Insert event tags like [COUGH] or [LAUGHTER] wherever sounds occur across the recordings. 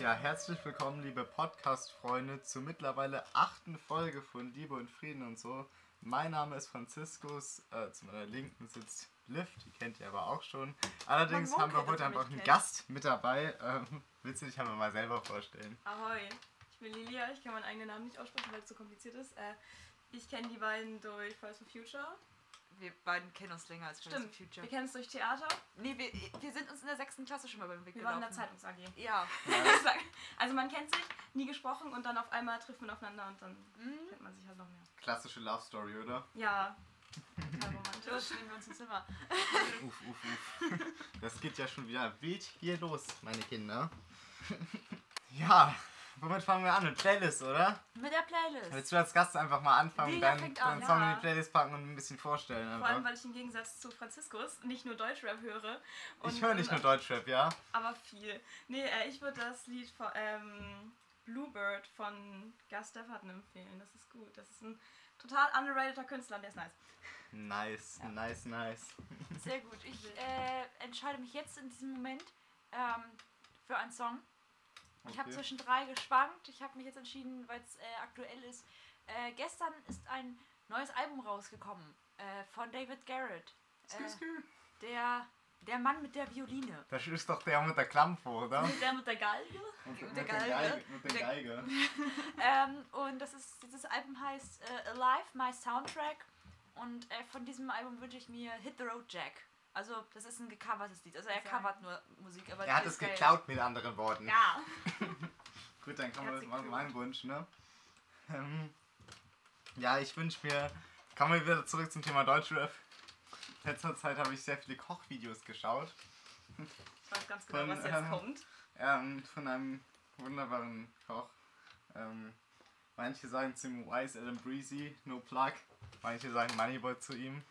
Ja, herzlich willkommen, liebe Podcast-Freunde, zur mittlerweile achten Folge von Liebe und Frieden und so. Mein Name ist Franziskus, äh, zu meiner Linken sitzt Liv, die kennt ihr aber auch schon. Allerdings haben wir heute einfach einen kennt. Gast mit dabei. Ähm, willst du dich einmal mal selber vorstellen? Ahoi, ich bin Lilia, ich kann meinen eigenen Namen nicht aussprechen, weil es so kompliziert ist. Äh, ich kenne die beiden durch Fridays for Future. Wir beiden kennen uns länger als Fridays Stimmt, for Future. wir kennen es durch Theater. Nee, wir, wir sind uns in der sechsten Klasse schon mal beim Weg Wir waren in der gelaufen. Zeitungs AG. Ja. [LAUGHS] also man kennt sich, nie gesprochen und dann auf einmal trifft man aufeinander und dann Mhm. kennt man sich halt noch mehr. Klassische Love Story, oder? Ja, total Los, romantisch. nehmen wir uns ins Zimmer. [LAUGHS] Uff, uff, uff. Das geht ja schon wieder wild hier los, meine Kinder. [LAUGHS] Ja, womit fangen wir an? Mit Playlist, oder? Mit der Playlist. Willst du als Gast einfach mal anfangen, Lilia deinen, deinen Song in die Playlist packen und ein bisschen vorstellen? Vor allem, Einfach. weil ich im Gegensatz zu Franziskus nicht nur Deutschrap höre. Ich höre nicht nur Deutschrap, ja? Aber viel. Nee, äh, ich würde das Lied von ähm, Bluebird von Gus Stefan empfehlen. Das ist gut. Das ist ein total underrateder Künstler und der ist nice. Nice, Ja. nice, nice. Sehr gut. Ich äh, entscheide mich jetzt in diesem Moment ähm, für einen Song. Ich habe zwischen drei geschwankt. Ich habe mich jetzt entschieden, weil es äh, aktuell ist. Äh, gestern ist ein neues Album rausgekommen äh, von David Garrett. Äh, der, der Mann mit der Violine. Das ist doch der mit der Klampe, oder? [LAUGHS] Der mit der Geige? Mit, der Geige. Geige. Mit der Der- Geige. [LAUGHS] ähm, und das ist, dieses Album heißt äh, Alive, My Soundtrack. Und äh, von diesem Album wünsche ich mir Hit the Road Jack. Also, das ist ein gecovertes Lied. Also, er Sagen. covert nur Musik, aber Er hat es geklaut mit anderen Worten. Ja. [LAUGHS] Gut, dann kommen wir mal zu meinem Wunsch, ne? Ähm, ja, ich wünsche mir. Kommen wir wieder zurück zum Thema Deutschrap. In letzter Zeit habe ich sehr viele Kochvideos geschaut. Ich weiß ganz genau, Von, was jetzt ähm, kommt. Ähm, von einem wunderbaren Koch. Ähm, manche sagen zu ihm Wise Adam Breezy, no plug. Manche sagen Moneyboy zu ihm.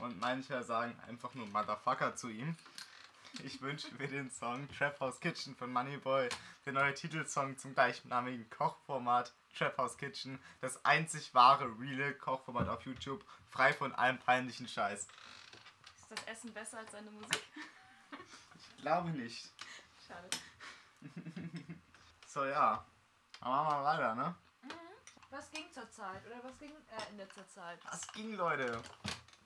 Und manche sagen einfach nur Motherfucker zu ihm. Ich wünsche mir den Song Trap House Kitchen von Moneyboy, der neue Titelsong zum gleichnamigen Kochformat Trap House Kitchen, das einzig wahre, reale Kochformat auf YouTube, frei von allem peinlichen Scheiß. Ist das Essen besser als seine Musik? Ich glaube nicht. Schade. So, ja. Aber machen wir weiter, ne? Was ging zur Zeit? Oder was ging äh, in letzter Zeit? Was ging, Leute?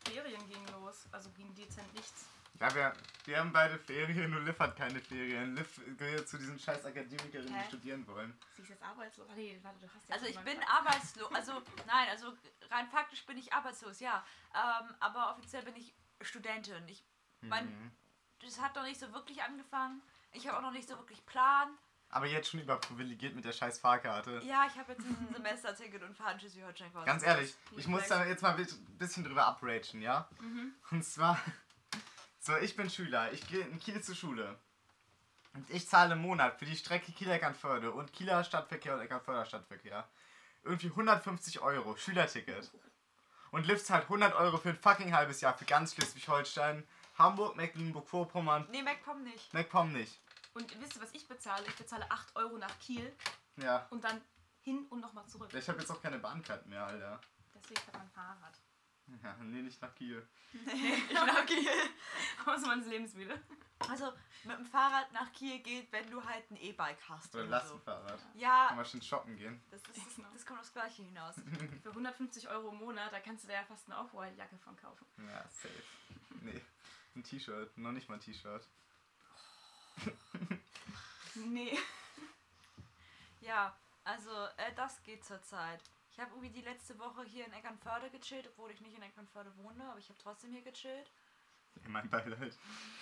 Ferien gingen los, also ging dezent nichts. Ja, wir, wir haben beide Ferien, nur Liv hat keine Ferien. Liv gehört zu diesen scheiß Akademikerinnen, die Hä? studieren wollen. Sie ist jetzt arbeitslos. Ah, nee, warte, du hast ja Also, ich bin gesagt. arbeitslos. Also, nein, also rein faktisch bin ich arbeitslos, ja. Ähm, aber offiziell bin ich Studentin. Ich mein, Mhm. das hat noch nicht so wirklich angefangen. Ich habe auch noch nicht so wirklich Plan. Aber jetzt schon überprivilegiert mit der scheiß Fahrkarte. Ja, ich habe jetzt ein Semesterticket und fahre in Schleswig-Holstein quasi. Ganz ehrlich, ich muss da jetzt mal ein bisschen drüber upragen, ja? Mhm. Und zwar, so, ich bin Schüler, ich gehe in Kiel zur Schule. Und ich zahle im Monat für die Strecke Kiel-Eckernförde und Kieler Stadtverkehr und Eckernförder Stadtverkehr irgendwie 150 Euro Schülerticket. Und Liv zahlt 100 Euro für ein fucking halbes Jahr für ganz Schleswig-Holstein, Hamburg, Mecklenburg-Vorpommern, Nee, MacPom nicht. MacPom nicht. Und wisst ihr, was ich bezahle? Ich bezahle 8 Euro nach Kiel Ja. und dann hin und nochmal zurück. Ich habe jetzt auch keine Bahnkarte mehr, Alter. Deswegen hat man Fahrrad. Ja, nee, nicht nach Kiel. [LAUGHS] Ich nach Kiel. [LAUGHS] Aus meines Lebensmüde. Also, mit dem Fahrrad nach Kiel geht, wenn du halt ein E-Bike hast. Oder Oder, so. Lastenfahrrad. Kann Ja, man schon shoppen gehen. das, ist, das, Genau. das kommt aufs Gleiche hinaus. [LAUGHS] Für 150 Euro im Monat, da kannst du dir ja fast eine Off-White-Jacke von kaufen. Ja, safe. Nee, ein T-Shirt. Noch nicht mal ein T-Shirt. [LAUGHS] Nee. Ja, also, äh, das geht zurzeit. Ich habe irgendwie die letzte Woche hier in Eckernförde gechillt, obwohl ich nicht in Eckernförde wohne, aber ich habe trotzdem hier gechillt. Ja, mein Beileid.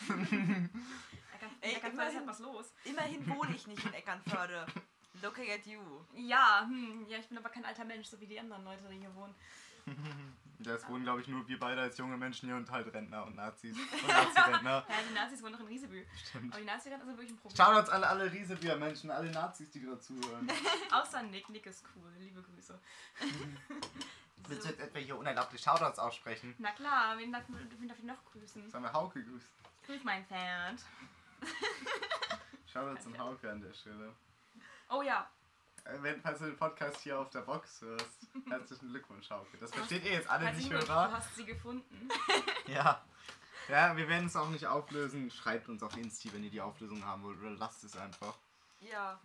Da kann, Ey, kann immerhin- halt was los. Immerhin wohne ich nicht in Eckernförde. Looking at you. Ja, hm, ja, ich bin aber kein alter Mensch, so wie die anderen Leute, die hier wohnen. [LAUGHS] Ja, es wohnen, glaube ich, nur wir beide als junge Menschen hier und halt Rentner und Nazis. [LAUGHS] Und Nazi-Rentner. Ja, die Nazis wohnen noch in Riesebü. Stimmt. Aber die Nazi-Rentner sind wirklich ein Problem. Shoutouts an alle Riesebier-Menschen, alle Nazis, die gerade zuhören. [LAUGHS] Außer Nick. Nick ist cool. Liebe Grüße. [LAUGHS] Willst du jetzt etwa hier unerlaubte Shoutouts aussprechen? Na klar, wen darf, wen darf ich noch grüßen? Sollen wir Hauke grüßen? Grüß mein Pferd. Shoutouts an Hauke an der Stelle. Oh ja, Wenn, falls du den Podcast hier auf der Box hörst, [LAUGHS] herzlichen Glückwunsch, Hauke. Das versteht ihr jetzt alle nicht, Glückwunsch, du hast sie gefunden. [LAUGHS] Ja. Ja, wir werden es auch nicht auflösen. Schreibt uns auf Insti, wenn ihr die Auflösung haben wollt. Oder lasst es einfach. Ja.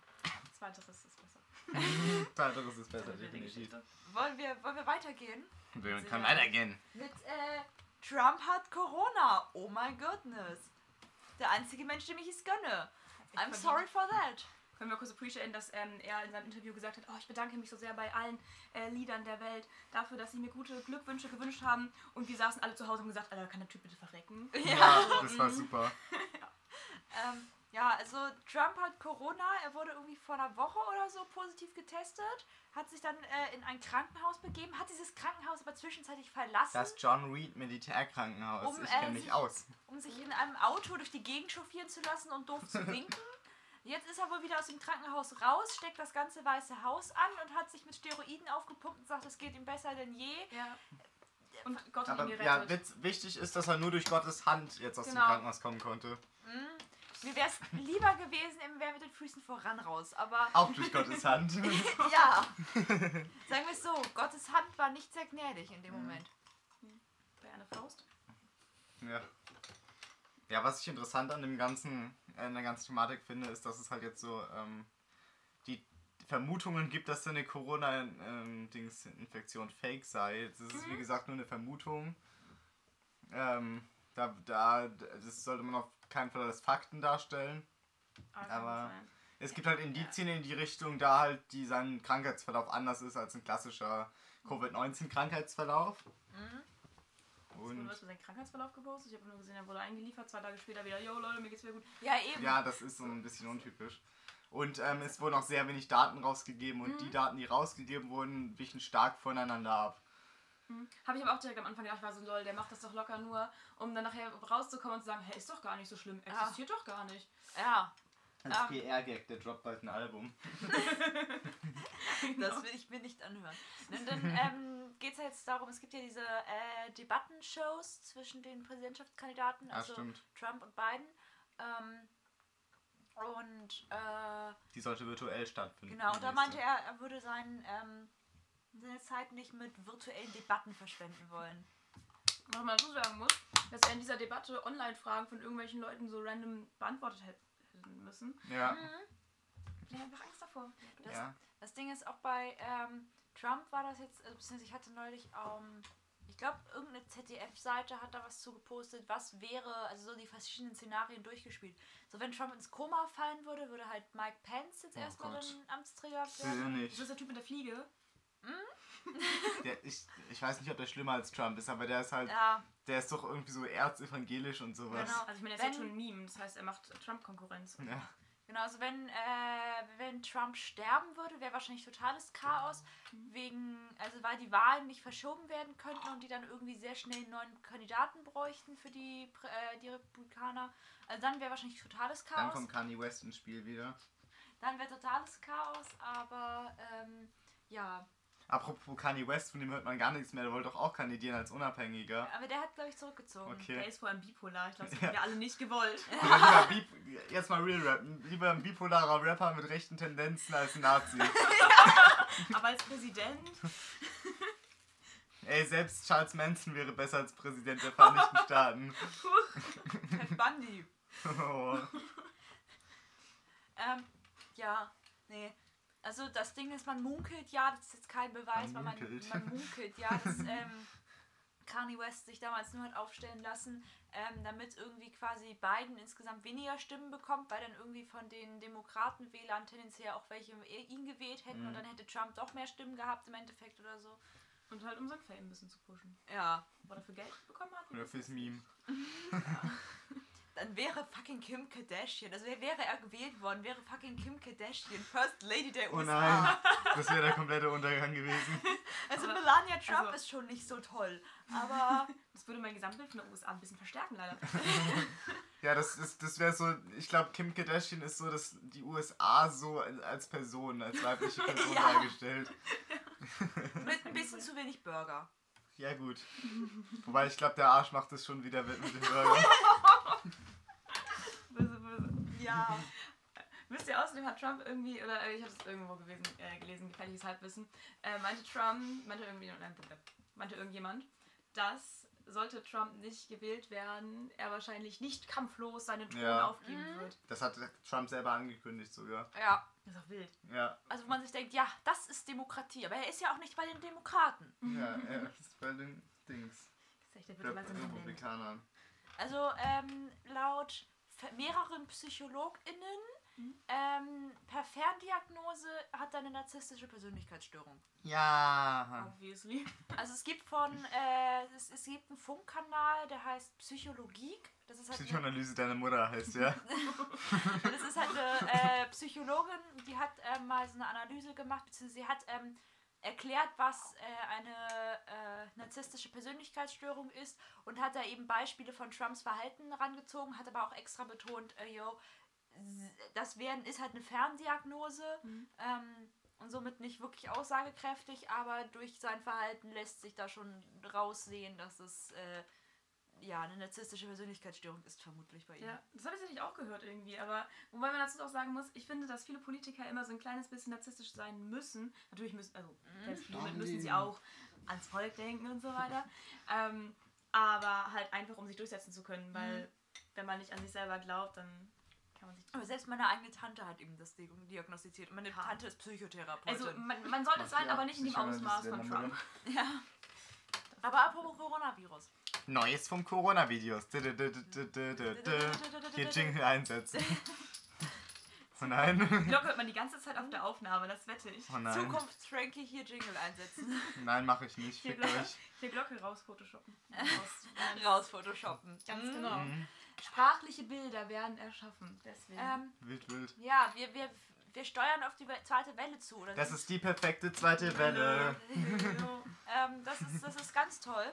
Zweiteres ist besser. [LAUGHS] Zweiteres ist besser, definitiv. Wollen wir, wollen wir weitergehen? Wir Sehr. können weitergehen. Mit, äh, Trump hat Corona. Oh my goodness. Der einzige Mensch, dem ich es gönne. I'm sorry for that. Können wir kurz appreciaten, dass ähm, er in seinem Interview gesagt hat, oh, ich bedanke mich so sehr bei allen äh, Liedern der Welt dafür, dass sie mir gute Glückwünsche gewünscht haben. Und wir saßen alle zu Hause und gesagt, Alter, kann der Typ bitte verrecken? Ja, das war super. [LAUGHS] Ähm, ja, also Trump hat Corona. Er wurde irgendwie vor einer Woche oder so positiv getestet. Hat sich dann äh, in ein Krankenhaus begeben. Hat dieses Krankenhaus aber zwischenzeitlich verlassen, Das John Reed Militärkrankenhaus. Um, ich äh, kenne mich sich- aus. um sich in einem Auto durch die Gegend chauffieren zu lassen und doof zu [LAUGHS] winken. Jetzt ist er wohl wieder aus dem Krankenhaus raus, steckt das ganze Weiße Haus an und hat sich mit Steroiden aufgepumpt und sagt, es geht ihm besser denn je. Ja. Und Gott hat ihn ja, gerettet. witz, wichtig ist, dass er nur durch Gottes Hand jetzt aus dem Genau. Krankenhaus kommen konnte. Mhm. Mir wäre es lieber gewesen, er wäre mit den Füßen voran raus. Aber Auch durch Gottes Hand. [LAUGHS] [LAUGHS] ja, sagen wir es so, Gottes Hand war nicht sehr gnädig in dem Mhm. Moment. Bei einer Faust. Ja. Ja, was ich interessant an dem ganzen, an der ganzen Thematik finde, ist, dass es halt jetzt so ähm, die Vermutungen gibt, dass eine Corona-Infektion fake sei. Das ist wie gesagt nur eine Vermutung. Ähm, da, da, das sollte man auf keinen Fall als Fakten darstellen. kann Aber-. Es gibt halt Indizien in die Richtung, da halt die, sein Krankheitsverlauf anders ist als ein klassischer Covid-19-Krankheitsverlauf. Mhm. Und was für seinen Krankheitsverlauf gepostet. Ich habe nur gesehen, er wurde eingeliefert. Zwei Tage später wieder, yo Leute, mir geht's wieder gut. Ja, eben. Ja, das ist so ein bisschen untypisch. Und ähm, es wurden auch sehr wenig Daten rausgegeben und die Daten, die rausgegeben wurden, wichen stark voneinander ab. Mhm. Habe ich aber auch direkt am Anfang gedacht, ich war so, lol, der macht das doch locker nur, um dann nachher rauszukommen und zu sagen, hey, ist doch gar nicht so schlimm, existiert doch gar nicht. Ja, Als Ah. PR-Gag, der droppt bald ein Album. [LAUGHS] das will ich mir nicht anhören. Und dann ähm, geht es ja jetzt darum, es gibt ja diese äh, Debattenshows zwischen den Präsidentschaftskandidaten, Ja, also stimmt. Trump und Biden. Ähm, und äh, Die sollte virtuell stattfinden. genau, und da meinte er, er würde sein, ähm, seine Zeit nicht mit virtuellen Debatten verschwenden wollen. Was man dazu sagen muss, dass er in dieser Debatte Online-Fragen von irgendwelchen Leuten so random beantwortet hätte müssen. Ja, Ich habe einfach Angst davor. Das, ja. das Ding ist auch bei ähm, Trump war das jetzt, also, beziehungsweise ich hatte neulich, ähm, ich glaube, irgendeine ZDF-Seite hat da was zu gepostet, was wäre, also so die verschiedenen Szenarien durchgespielt. So, wenn Trump ins Koma fallen würde, würde halt Mike Pence jetzt Oh erstmal dann Amtsträger werden. Das nicht. ist der Typ mit der Fliege. [LAUGHS] Der, ich, ich weiß nicht, ob der schlimmer als Trump ist, aber der ist halt, Ja, der ist doch irgendwie so erzevangelisch und sowas. Genau. Also ich meine, er ist jetzt schon ein Meme, das heißt, er macht Trump-Konkurrenz. Ja. genau, also wenn, äh, wenn Trump sterben würde, wäre wahrscheinlich totales Chaos, wegen, also weil die Wahlen nicht verschoben werden könnten und die dann irgendwie sehr schnell einen neuen Kandidaten bräuchten für die, äh, die Republikaner. Also dann wäre wahrscheinlich totales Dann Chaos. kommt Kanye West ins Spiel wieder. Dann wäre totales Chaos, aber ähm, ja. Apropos Kanye West, von dem hört man gar nichts mehr. Der wollte doch auch kandidieren als Unabhängiger. Aber der hat, glaube ich, zurückgezogen. Okay. Der ist vor allem bipolar. Ich glaube, das Ja. [LAUGHS] haben wir alle nicht gewollt. Bip jetzt mal Real Rap. Lieber ein bipolarer Rapper mit rechten Tendenzen als ein Nazi. [LAUGHS] Aber als Präsident, [LAUGHS] Ey, selbst Charles Manson wäre besser als Präsident der Vereinigten Staaten. Ted Bundy. Oh. Ähm, ja, nee. Also das Ding ist, man munkelt, ja, das ist jetzt kein Beweis, Man weil man, munkelt. man munkelt, ja, dass [LAUGHS] ähm, Kanye West sich damals nur hat aufstellen lassen, ähm, damit irgendwie quasi Biden insgesamt weniger Stimmen bekommt, weil dann irgendwie von den Demokratenwählern tendenziell auch welche ihn gewählt hätten Mhm. und dann hätte Trump doch mehr Stimmen gehabt im Endeffekt oder so. und halt um sein Fame ein bisschen zu pushen. Ja. Ob er dafür Geld bekommen hat? Oder fürs Meme. [LAUGHS] [LAUGHS] Dann wäre fucking Kim Kardashian, also wer wäre er gewählt worden, wäre fucking Kim Kardashian, First Lady der Oh USA. nein, das wäre der [LAUGHS] komplette Untergang gewesen. Also Aber- Melania Trump also- ist schon nicht so toll. Aber [LAUGHS] Das würde mein Gesamtbild von den USA ein bisschen verstärken, leider. [LAUGHS] Ja, das, ist, das wäre so, ich glaube, Kim Kardashian ist so, dass die USA so als Person, als weibliche Person Ja. dargestellt. mit ein bisschen zu wenig Burger. Ja, gut. Wobei ich glaube, der Arsch macht es schon wieder wett mit dem Burger. Ja. [LAUGHS] Wisst ihr, außerdem hat Trump irgendwie, oder äh, ich habe es irgendwo gewesen, äh, gelesen, gefährliches Halbwissen, äh, meinte Trump, meinte irgendwie, nein, meinte irgendjemand, dass sollte Trump nicht gewählt werden, er wahrscheinlich nicht kampflos seinen Thron Ja. aufgeben Mhm. wird. Das hat Trump selber angekündigt sogar. Ja. Das ist auch wild. Ja, Also wo man sich denkt, ja, das ist Demokratie. Aber er ist ja auch nicht bei den Demokraten. ja, er ist bei den Dings. Das ist echt, der wird. Republikanern. Also ähm, laut mehreren PsychologInnen ähm, per Ferndiagnose hat er eine narzisstische Persönlichkeitsstörung. Ja. Obviously. [LAUGHS] Also es gibt von, äh, es, es gibt einen Funkkanal, der heißt Psychologik. Das ist halt eine, Psychoanalyse deiner Mutter heißt ja. [LAUGHS] das ist halt eine äh, Psychologin, die hat ähm, mal so eine Analyse gemacht, beziehungsweise sie hat ähm, erklärt, was äh, eine äh, narzisstische Persönlichkeitsstörung ist und hat da eben Beispiele von Trumps Verhalten rangezogen, hat aber auch extra betont, äh, yo, das werden, ist halt eine Ferndiagnose ähm, und somit nicht wirklich aussagekräftig, aber durch sein Verhalten lässt sich da schon raussehen, dass es äh, ja eine narzisstische Persönlichkeitsstörung ist, vermutlich bei ihm. Ja, das habe ich tatsächlich auch gehört irgendwie. Aber wobei man dazu auch sagen muss, ich finde, dass viele Politiker immer so ein kleines bisschen narzisstisch sein müssen. Natürlich müssen, also Darf müssen sie auch ans Volk denken und so weiter. ähm, aber halt einfach, um sich durchsetzen zu können, weil wenn man nicht an sich selber glaubt, dann kann man sich. Aber selbst meine eigene Tante hat eben das Di- diagnostiziert. Und meine Ha. Tante ist Psychotherapeutin. Also man, man sollte es sein, aber nicht in dem Ausmaß von Trump. ja. Aber apropos Coronavirus. Neues vom dö. Hier [LAUGHS] Jingle einsetzen. [LAUGHS] Oh nein. Die Glocke hört man die ganze Zeit auf der Aufnahme, das wette ich. Oh nein. Zukunftsfrankie hier Jingle einsetzen. [LAUGHS] Nein, mache ich nicht. Hier Glocke, euch. hier Glocke raus photoshoppen. Raus, Raus photoshoppen. Ganz Mhm. genau. Mhm. Sprachliche Bilder werden erschaffen. Deswegen. Ähm, Wild, wild. ja, wir, wir, wir steuern auf die We- zweite Welle zu. Oder Das sind- ist die perfekte zweite Welle. ähm, das, ist, das ist ganz toll.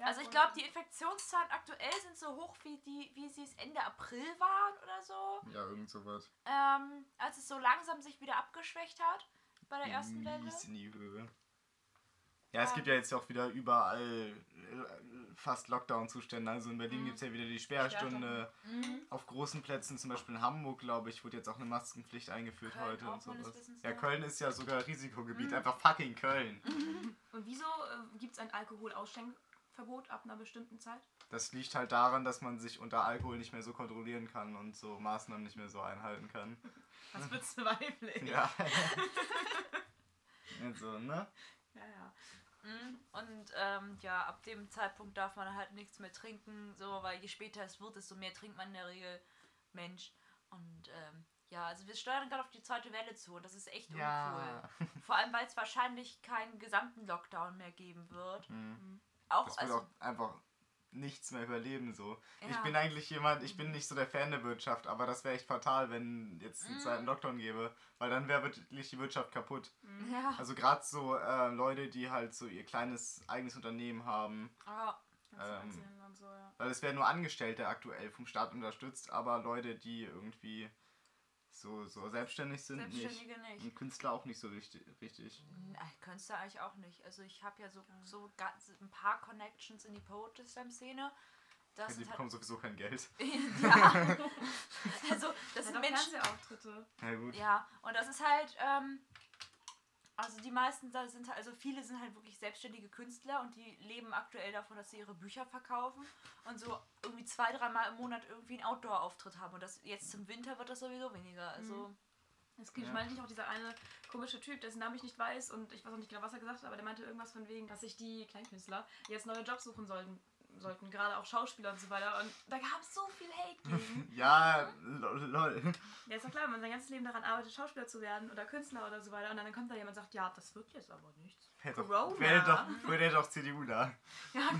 Ja, Also ich glaube, die Infektionszahlen aktuell sind so hoch, wie, die, wie sie es Ende April waren oder so. Ja, irgend sowas. Ähm, als es so langsam sich wieder abgeschwächt hat bei der ersten Welle. Mies in die Höhe. Ja, es gibt ja jetzt auch wieder überall äh, fast Lockdown-Zustände. Also in Berlin Mhm. gibt es ja wieder die Sperrstunde. Mhm. Auf großen Plätzen, zum Beispiel in Hamburg, glaube ich, wurde jetzt auch eine Maskenpflicht eingeführt Köln heute und sowas. Ja. Köln ist ja sogar Risikogebiet. Mhm. Einfach fucking Köln. [LAUGHS] Und wieso äh, gibt es ein Alkoholausschenkverbot ab einer bestimmten Zeit? Das liegt halt daran, dass man sich unter Alkohol nicht mehr so kontrollieren kann und so Maßnahmen nicht mehr so einhalten kann. [LAUGHS] Das bezweifle ich. Ja. [LAUGHS] also, ne? ja. ja. Mhm. Und ähm, ja, ab dem Zeitpunkt darf man halt nichts mehr trinken, so, weil je später es wird, desto mehr trinkt man in der Regel Mensch. Und ähm, ja, also wir steuern gerade auf die zweite Welle zu und das ist echt Ja. uncool. Vor allem, weil es wahrscheinlich keinen gesamten Lockdown mehr geben wird. Hm. Auch, Das wird also, auch einfach nichts mehr überleben so. Ich Ja. bin eigentlich jemand, ich bin nicht so der Fan der Wirtschaft, aber das wäre echt fatal, wenn jetzt einen Mhm. zweiten Lockdown gäbe, weil dann wäre wirklich die Wirtschaft kaputt. ja. Also gerade so äh, Leute, die halt so ihr kleines eigenes Unternehmen haben. Ganz Ähm, so, ja. weil es werden nur Angestellte aktuell vom Staat unterstützt, aber Leute, die irgendwie so, so selbstständig sind, nicht. Selbstständige nicht. Und Künstler auch nicht so richtig. richtig. Nein, du eigentlich auch nicht. Also ich habe ja so, so ganz, ein paar Connections in die Poetry Slam Szene. Das Die sind halt, bekommen sowieso kein Geld. [LAUGHS] [LAUGHS] ja. Also das Ja, sind Menschen. Fernsehauftritte. Na gut. Ja, und das ist halt, ähm, also die meisten da sind halt, also viele sind halt wirklich selbstständige Künstler und die leben aktuell davon, dass sie ihre Bücher verkaufen und so irgendwie zwei, dreimal im Monat irgendwie einen Outdoor-Auftritt haben. Und das jetzt zum Winter wird das sowieso weniger. Also. Es gibt, Ja. meine ich auch dieser eine komische Typ, dessen Namen ich nicht weiß und ich weiß auch nicht genau, was er gesagt hat, aber der meinte irgendwas von wegen, dass sich die Kleinkünstler jetzt neue Jobs suchen sollten, sollten gerade auch Schauspieler und so weiter. Und da gab es so viel Hate gegen. [LAUGHS] Ja, lol. lol. [LAUGHS] ja, ist doch klar, wenn man sein ganzes Leben daran arbeitet, Schauspieler zu werden oder Künstler oder so weiter. Und dann kommt da jemand und sagt, ja, das wird jetzt aber nichts. Wäre doch, Corona. wär doch, wär doch CDU da. [LAUGHS] Ja,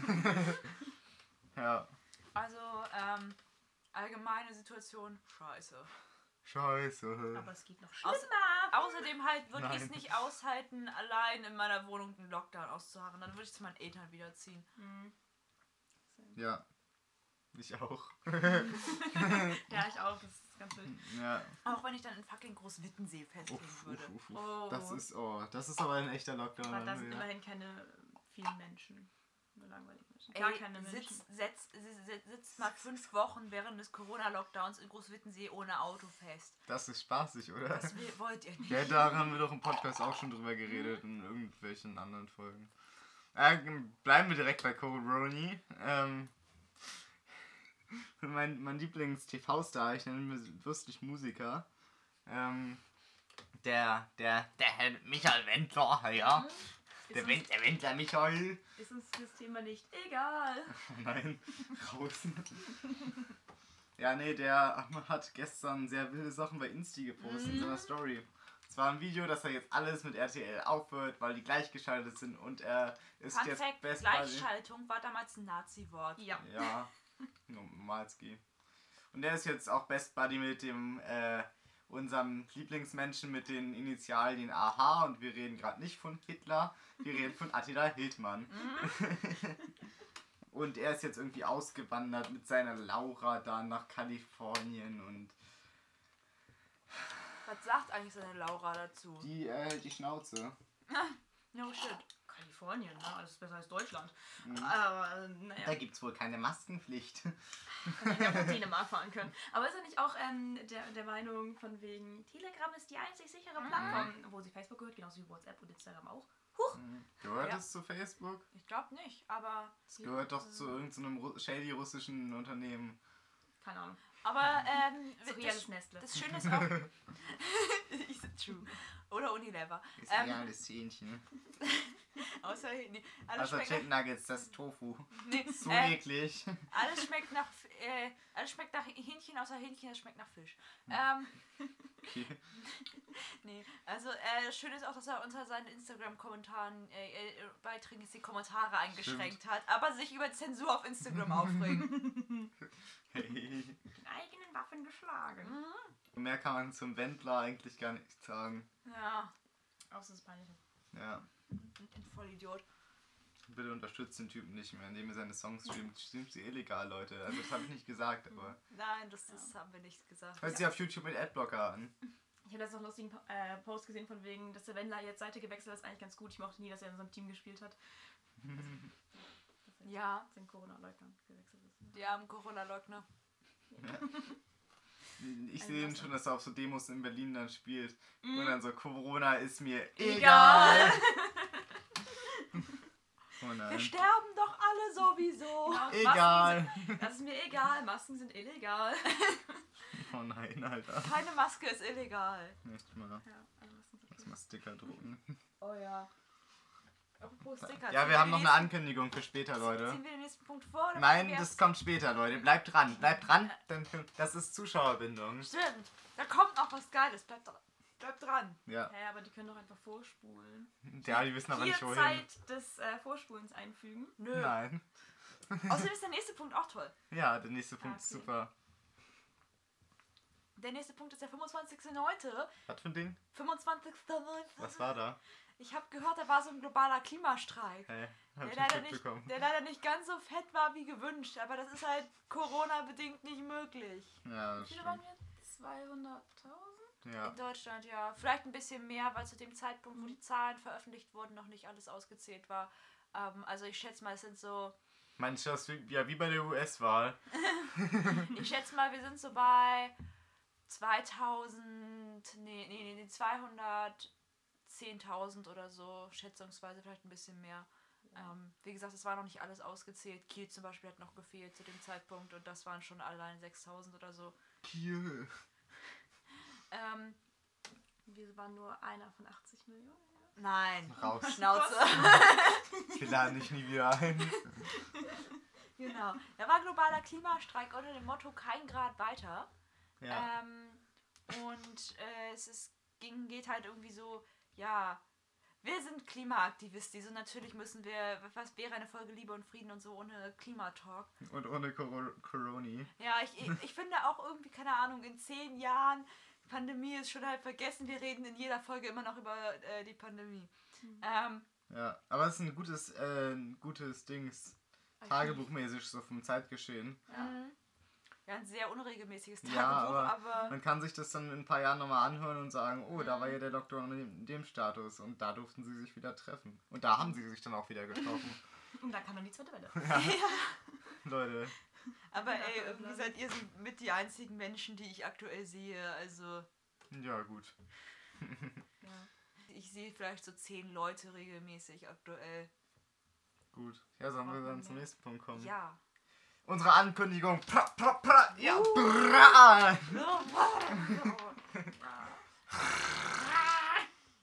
Ja. Also, ähm, allgemeine Situation, scheiße. Scheiße. aber es geht noch schlimmer. Außer, außerdem halt würde ich es nicht aushalten, allein in meiner Wohnung einen Lockdown auszuharren. Dann würde ich zu meinen Eltern wiederziehen. Mhm. Ja. Ich auch. [LAUGHS] [LAUGHS] Ja, ich auch, das ist ganz wild. Ja. Auch wenn ich dann in fucking Großwittensee festlegen uff, würde. uff, uff. Oh. Das ist, oh, das ist aber ein echter Lockdown. Aber da sind ja. immerhin keine vielen Menschen. Nur langweilige Menschen. Gar Ey, keine Menschen. sitzt, setzt, sitzt, sitzt mal fünf Wochen während des Corona-Lockdowns in Großwittensee ohne Auto fest. Das ist spaßig, oder? Das wollt ihr nicht. Ja, da haben wir doch im Podcast auch schon drüber geredet, in irgendwelchen anderen Folgen. Äh, bleiben wir direkt bei Coroni. Ähm, [LAUGHS] mein mein Lieblings-TV-Star, ich nenne ihn lustig Musiker, ähm, der, der, der Herr Michael Wendler, ja. Ist Der, Wend, der Wendler Michael. ist uns das Thema nicht egal. [LAUGHS] Nein, raus. ja, nee, der hat gestern sehr wilde Sachen bei Insti gepostet in Mhm. seiner Story. Es war ein Video, dass er jetzt alles mit RTL aufhört, weil die gleichgeschaltet sind und er ist Fun jetzt Fact, Best Buddy. Gleichschaltung war damals ein Nazi-Wort. Ja. Ja, [LAUGHS] Normalski. Und er ist jetzt auch Best Buddy mit dem äh, unserem Lieblingsmenschen mit den Initialien AH und wir reden gerade nicht von Hitler, wir reden von Attila Hildmann. [LAUGHS] und er ist jetzt irgendwie ausgewandert mit seiner Laura da nach Kalifornien und Was sagt eigentlich seine Laura dazu? die äh, die Schnauze. [LAUGHS] No shit. Kalifornien, ne? Alles besser als Deutschland. Mhm. Aber äh, Da naja, gibt's wohl keine Maskenpflicht. hätte ich nach Dänemark fahren können. [LAUGHS] Aber ist er nicht auch ähm, der, der Meinung von wegen, Telegram ist die einzig sichere Plattform, wo sie Facebook gehört, genauso wie WhatsApp und Instagram auch? Huch! Gehört Ja. es zu Facebook? Ich glaube nicht, aber. Es gehört doch zu irgendeinem Ru shady russischen Unternehmen. Keine Ahnung. Aber ähm, [LAUGHS] So das, Nestle. das Schöne ist auch. [LAUGHS] Is it true? Oder Unilever. Ist Ähm, ja alles Hähnchen. [LAUGHS] Außer nee, alles, Also schmeckt Chicken Nuggets, das ist Tofu. nee, So äh, eklig. alles schmeckt nach äh, alles schmeckt nach Hähnchen außer Hähnchen, das schmeckt nach Fisch. Ähm, Okay. nee, also äh, das Schöne ist auch, dass er unter seinen Instagram-Kommentaren äh, äh, Beiträgen die Kommentare eingeschränkt hat, aber sich über Zensur auf Instagram aufregen. Hey. Eigenen Waffen geschlagen. Mehr kann man zum Wendler eigentlich gar nicht sagen. ja, Außer das Peinliche. Ja. ein Vollidiot. Bitte unterstützt den Typen nicht mehr, indem ihr seine Songs streamt. Streamt sie illegal, Leute. Also das habe ich nicht gesagt, aber. Nein, das, das haben wir nicht gesagt. Hört sie auf YouTube mit Adblocker an. Ich habe letztens noch einen lustigen äh, Post gesehen von wegen, dass der Wendler jetzt Seite gewechselt hat. ist eigentlich ganz gut. Ich mochte nie, dass er in so einem Team gespielt hat. [LAUGHS] Er Ja, den Corona-Leugnern gewechselt ist. die armen Corona-Leugner. Ich Ein sehe ihn schon, dass er auf so Demos in Berlin dann spielt. Mhm. Und dann so, Corona ist mir Egal. egal. [LAUGHS] Oh Wir sterben doch alle sowieso. Genau, Egal. Masken sind, das ist mir egal. Masken sind illegal. [LAUGHS] Oh nein, Alter. Keine Maske ist illegal. Nicht mal. Ja, alle Masken sind Lass mal Sticker drucken. Oh ja. Apropos Sticker. Ja, wir haben noch eine Ankündigung für später, Leute. Ziehen wir den nächsten Punkt vor? Nein, das kommt später, Leute. Bleibt dran. Bleibt dran, denn das ist Zuschauerbindung. Stimmt. Da kommt noch was Geiles. Bleibt dran. Bleibt dran. Ja. Ja, aber die können doch einfach vorspulen. Ja, die wissen aber Hier nicht wohin. Zeit des äh, Vorspulens einfügen. Nö. Nein. Außerdem ist der nächste Punkt auch toll. [LAUGHS] Ja, der nächste Punkt ist Okay. super. Der nächste Punkt ist der 25.09. Was für ein Ding? 25.09. Was war da? Ich habe gehört, da war so ein globaler Klimastreik. Hey, hab Der ich leider, nicht der leider nicht ganz so fett war wie gewünscht, aber das ist halt Corona-bedingt nicht möglich. Ja, Wie das viele waren wir? 200.000? Ja. In Deutschland, ja. Vielleicht ein bisschen mehr, weil zu dem Zeitpunkt, wo die Zahlen veröffentlicht wurden, noch nicht alles ausgezählt war. Ähm, also ich schätze mal, es sind so. Manche das wie, ja, wie bei der US-Wahl. [LAUGHS] Ich schätze mal, wir sind so bei 2000. Nee, nee, nee, 210.000 oder so, schätzungsweise vielleicht ein bisschen mehr. Ähm, wie gesagt, es war noch nicht alles ausgezählt. Kiel zum Beispiel hat noch gefehlt zu dem Zeitpunkt und das waren schon allein 6.000 oder so. Kiel. [LAUGHS] Ähm, Wir waren nur einer von 80 Millionen. nein. [LAUGHS] Raus. Schnauze. [LAUGHS] Wir laden dich nie wieder ein. Genau. Da war globaler Klimastreik unter dem Motto kein Grad weiter. Ja. Ähm, und äh, es ist, ging, geht halt irgendwie so, ja, wir sind Klimaaktivisten, so natürlich müssen wir, was wäre eine Folge Liebe und Frieden und so ohne Klimatalk. Und ohne Cor Coroni. Ja, ich, ich, ich finde auch irgendwie, keine Ahnung, in zehn Jahren, Pandemie ist schon halt vergessen, wir reden in jeder Folge immer noch über äh, die Pandemie. Ähm, Ja, aber es ist ein gutes, äh, ein gutes Dings. Tagebuchmäßig so vom Zeitgeschehen. mhm. Ja, ein sehr unregelmäßiges Tagebuch, Ja, aber, aber man kann sich das dann in ein paar Jahren nochmal anhören und sagen, oh, da war ja der Lockdown in dem, in dem Status und da durften sie sich wieder treffen. Und da haben sie sich dann auch wieder getroffen. [LAUGHS] Und dann kam dann die zweite Welle. [LAUGHS] Leute, Aber Ja, ey, irgendwie seid ihr so mit die einzigen Menschen, die ich aktuell sehe. Also ja gut. Ja. ich sehe vielleicht so zehn Leute regelmäßig aktuell. Gut. Ja, sollen wir dann zum nächsten Punkt kommen? Ja. Unsere Ankündigung. Pra, pra, pra, ja, bra.